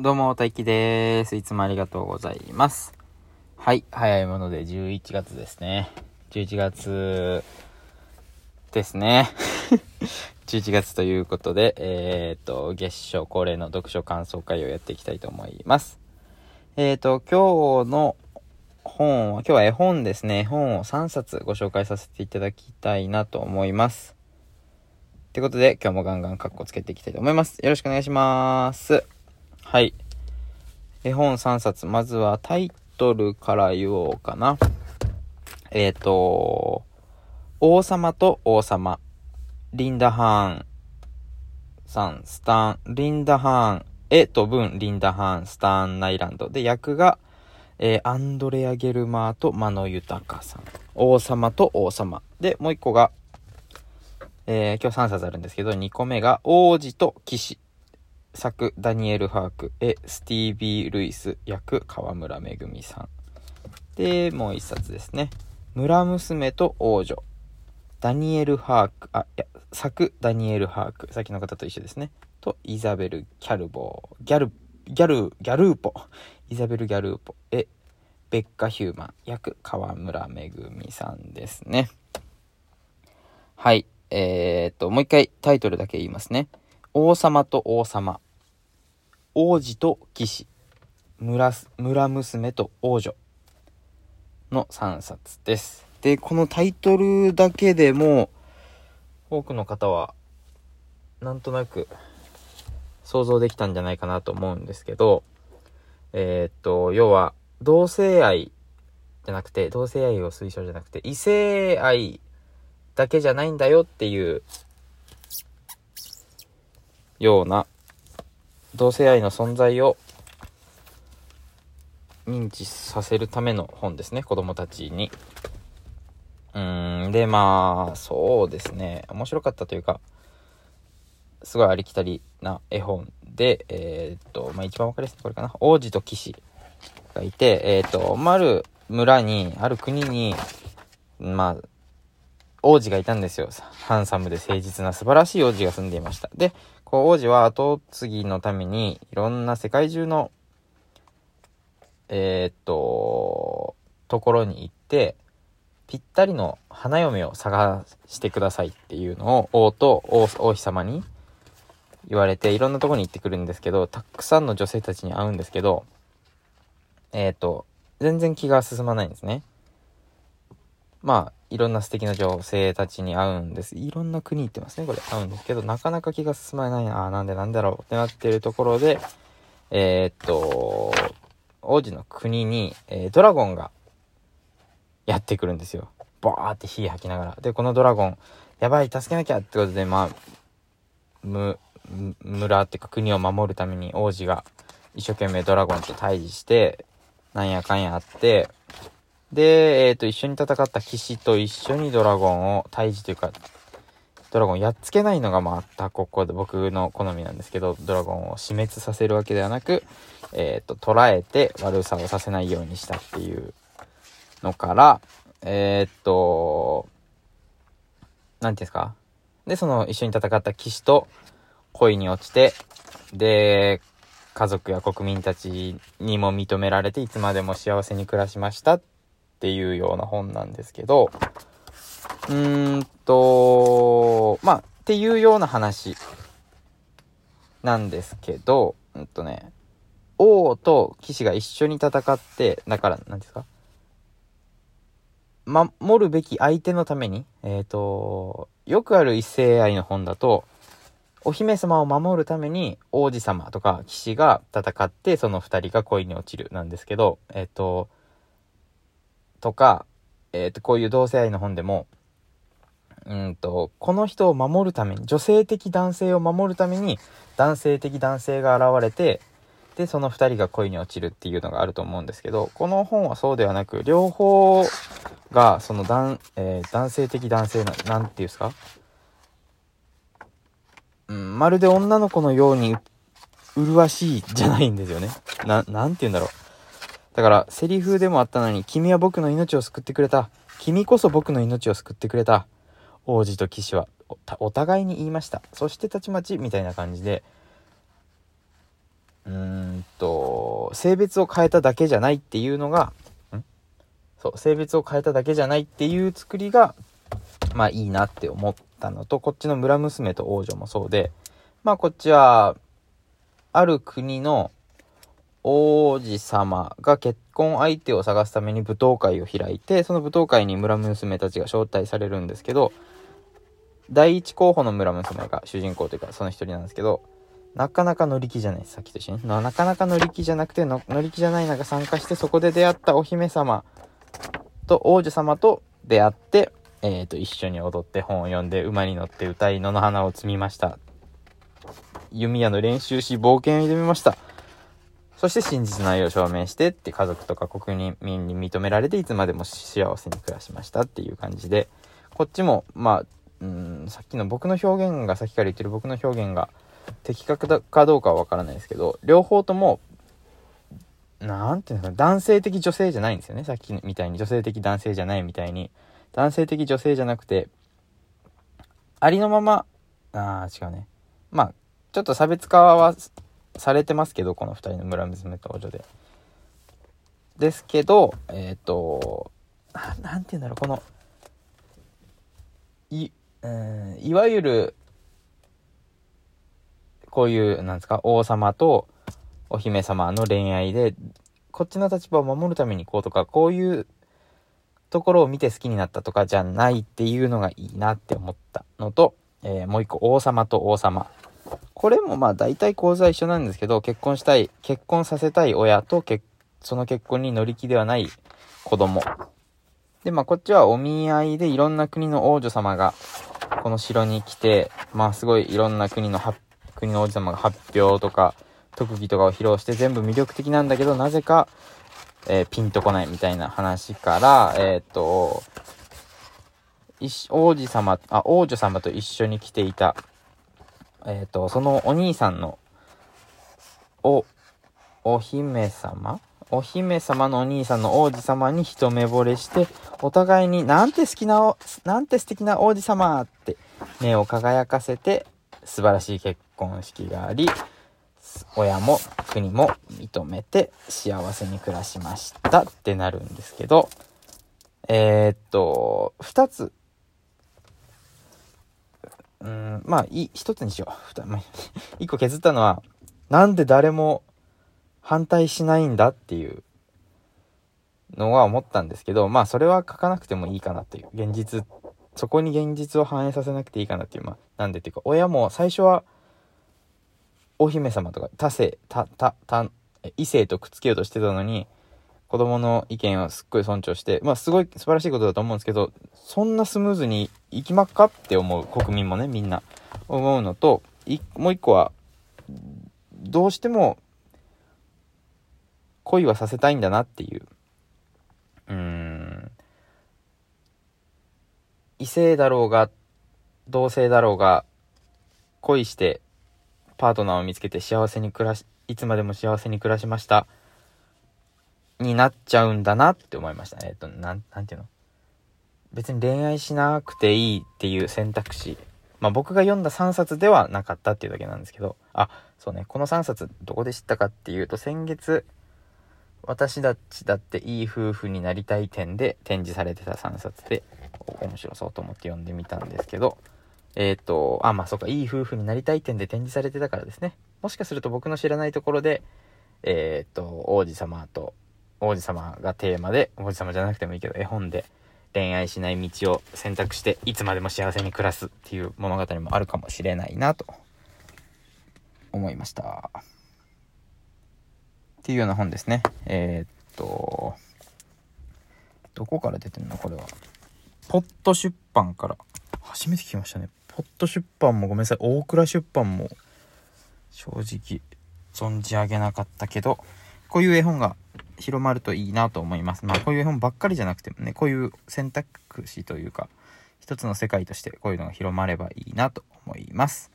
どうも、大輝です。いつもありがとうございます。はい、早いもので11月ですね。11月ですね。11月ということで、えっ、と、月初恒例の読書感想会をやっていきたいと思います。えっ、と、今日の本は、今日は絵本ですね。絵本を3冊ご紹介させていただきたいなと思います。ということで、今日もガンガンカッコつけていきたいと思います。よろしくお願いします。はい。絵本3冊。まずはタイトルから言おうかな。えっ、ー、と、王様と王様。リンダ・ハーンさん、スタン、リンダ・ハーン、絵と文、リンダ・ハーン、スタン・ナイランド。で、役が、えー、アンドレア・ゲルマーとマノ・ユタカさん。王様と王様。で、もう一個が、えー、今日3冊あるんですけど、2個目が王子と騎士。作ダニエル・ハーク、絵スティービー・ルイス、役河村めぐみさん。で、もう一冊ですね。村娘と王女。ダニエル・ハーク、あ、いや、作ダニエル・ハーク。さっきの方と一緒ですね。と、イザベル・キャルボー。ギャル、ギャル、ギャルーポ。イザベル・ギャルーポ。絵ベッカ・ヒューマン。役河村めぐみさんですね。はい。えー、っと、もう一回タイトルだけ言いますね。王様と王様。王子と騎士、村、村娘と王女の3冊です。で、このタイトルだけでも、多くの方は、なんとなく、想像できたんじゃないかなと思うんですけど、えー、っと、要は、同性愛じゃなくて、同性愛を推奨じゃなくて、異性愛だけじゃないんだよっていう、ような同性愛の存在を認知させるための本ですね、子供たちに。うーん、で、まあ、そうですね、面白かったというか、すごいありきたりな絵本で、えー、っと、まあ一番わかりやすいこれかな、王子と騎士がいて、えー、っと、ある村に、ある国に、まあ、王子がいたんですよ。ハンサムで誠実な素晴らしい王子が住んでいました。で、こう王子は後継ぎのためにいろんな世界中の、えー、っと、ところに行って、ぴったりの花嫁を探してくださいっていうのを王と王妃様に言われていろんなとこに行ってくるんですけど、たくさんの女性たちに会うんですけど、えー、っと、全然気が進まないんですね。まあ、いろんな素敵な女性たちに会うんです。いろんな国行ってますね、これ。会うんですけど、なかなか気が進まないな。あなんでなんだろうってなってるところで、えー、っと、王子の国に、えー、ドラゴンがやってくるんですよ。バーって火吐きながら。で、このドラゴン、やばい、助けなきゃってことで、まあ、む、村っていうか国を守るために王子が一生懸命ドラゴンと対峙して、なんやかんやあって、で、えっ、ー、と、一緒に戦った騎士と一緒にドラゴンを退治というか、ドラゴンやっつけないのがまたここで僕の好みなんですけど、ドラゴンを死滅させるわけではなく、えっ、ー、と、捉えて悪さをさせないようにしたっていうのから、えっ、ー、と、なんていうんですか？で、その一緒に戦った騎士と恋に落ちて、で、家族や国民たちにも認められていつまでも幸せに暮らしましたっていうような本なんですけど、うーんと、まあ、っていうような話なんですけど、うんとね、王と騎士が一緒に戦って、だから、何ですか？守るべき相手のために、えっ、ー、と、よくある異性愛の本だと、お姫様を守るために王子様とか騎士が戦ってその二人が恋に落ちるなんですけど、えっ、ー、と、とか、えっ、と、こういう同性愛の本でも、うんと、この人を守るために、女性的男性を守るために、男性的男性が現れて、で、その2人が恋に落ちるっていうのがあると思うんですけど、この本はそうではなく、両方が、その男、えー、男性的男性な、なんていうんですか？うん、まるで女の子のように麗しいじゃないんですよね。な、なんて言うんだろう。だから、セリフでもあったのに、君は僕の命を救ってくれた。君こそ僕の命を救ってくれた。王子と騎士はお互いに言いました。そしてたちまち、みたいな感じで、うーんと、性別を変えただけじゃないっていうのが、ん？そう、性別を変えただけじゃないっていう作りが、まあいいなって思ったのと、こっちの村娘と王女もそうで、まあこっちは、ある国の王子様が結婚相手を探すために舞踏会を開いて、その舞踏会に村娘たちが招待されるんですけど、第一候補の村娘が主人公というかその一人なんですけど、なかなか乗り気じゃない、さっきと一緒に。なかなか乗り気じゃなくて乗り気じゃない中参加して、そこで出会ったお姫様と王女様と出会って、えっ、ー、と、一緒に踊って本を読んで馬に乗って歌い野の花を摘みました。弓矢の練習し冒険を挑みました。そして真実の愛を証明してって家族とか国民に認められていつまでも幸せに暮らしましたっていう感じで、こっちも、まあ、うん、さっきの僕の表現が、さっきから言ってる僕の表現が的確かどうかはわからないですけど、両方とも、なんていうんですか、男性的女性じゃないんですよね。さっきみたいに女性的男性じゃないみたいに。男性的女性じゃなくて、ありのまま、ああ、違うね。まあ、ちょっと差別化はされてますけど、この2人の村娘と王女で。ですけど、えっ、ー、と、なんて言うんだろう、この、い、うん、いわゆる、こういう、なんですか、王様とお姫様の恋愛で、こっちの立場を守るためにこうとか、こういうところを見て好きになったとかじゃないっていうのがいいなって思ったのと、えー、もう一個、王様と王様。これもまあ大体構図は一緒なんですけど、結婚したい、結婚させたい親とその結婚に乗り気ではない子供。で、まあこっちはお見合いでいろんな国の王女様がこの城に来て、まあすごいいろんな国の国の王子様が発表とか特技とかを披露して全部魅力的なんだけど、なぜか、えー、ピンとこないみたいな話から、えー、っと、王子様、あ、王女様と一緒に来ていたえっ、ー、と、そのお兄さんの、お、お姫様？お姫様のお兄さんの王子様に一目惚れして、お互いになんて好きな、なんて素敵な王子様って目を輝かせて、素晴らしい結婚式があり、親も国も認めて幸せに暮らしましたってなるんですけど、えー、っと、二つうん、まあ、い、一つにしよう。一個削ったのは、なんで誰も反対しないんだっていうのは思ったんですけど、まあ、それは書かなくてもいいかなという。現実、そこに現実を反映させなくていいかなっていう。まあ、なんでっていうか、親も最初は、お姫様とか、他性、他、他、他、異性とくっつけようとしてたのに、子供の意見をすっごい尊重して、まあすごい素晴らしいことだと思うんですけど、そんなスムーズにいきまっかって思う国民もね、みんな思うのと、もう一個は、どうしても恋はさせたいんだなっていう。うーん。異性だろうが、同性だろうが、恋してパートナーを見つけて幸せに暮らし、いつまでも幸せに暮らしました。になっちゃうんだなって思いました。えっと、なん、なんていうの？別に恋愛しなくていいっていう選択肢。まあ僕が読んだ3冊ではなかったっていうだけなんですけど、あ、そうね、この3冊どこで知ったかっていうと、先月、私たちだっていい夫婦になりたい点で展示されてた3冊で、面白そうと思って読んでみたんですけど、えっ、ー、と、あ、まあそうか、いい夫婦になりたい点で展示されてたからですね。もしかすると僕の知らないところで、えっ、ー、と、王子様と王子様がテーマで、王子様じゃなくてもいいけど、絵本で恋愛しない道を選択して、いつまでも幸せに暮らすっていう物語もあるかもしれないなと思いました。っていうような本ですね。えー、っと、どこから出てんのこれは？ポット出版から。初めて聞きましたね。ポット出版もごめんなさい。大倉出版も正直存じ上げなかったけど、こういう絵本が広まるといいなと思います。まあこういう本ばっかりじゃなくてもね、こういう選択肢というか、一つの世界としてこういうのが広まればいいなと思います。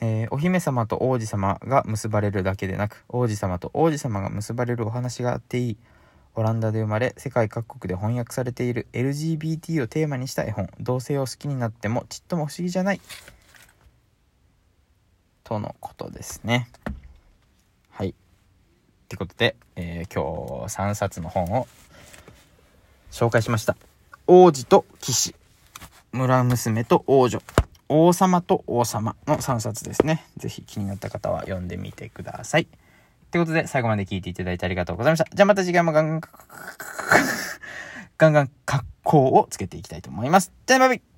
えー、お姫様と王子様が結ばれるだけでなく、王子様と王子様が結ばれるお話があっていい。オランダで生まれ、世界各国で翻訳されている LGBT をテーマにした絵本、同性を好きになってもちっとも不思議じゃない。とのことですね。ってことで、えー、今日3冊の本を紹介しました。王子と騎士、村娘と王女、王様と王様の3冊ですね。ぜひ気になった方は読んでみてください。ってことで、最後まで聞いていただいてありがとうございました。じゃあまた次回もガンガン、ガンガン格好をつけていきたいと思います。じゃあバイバイ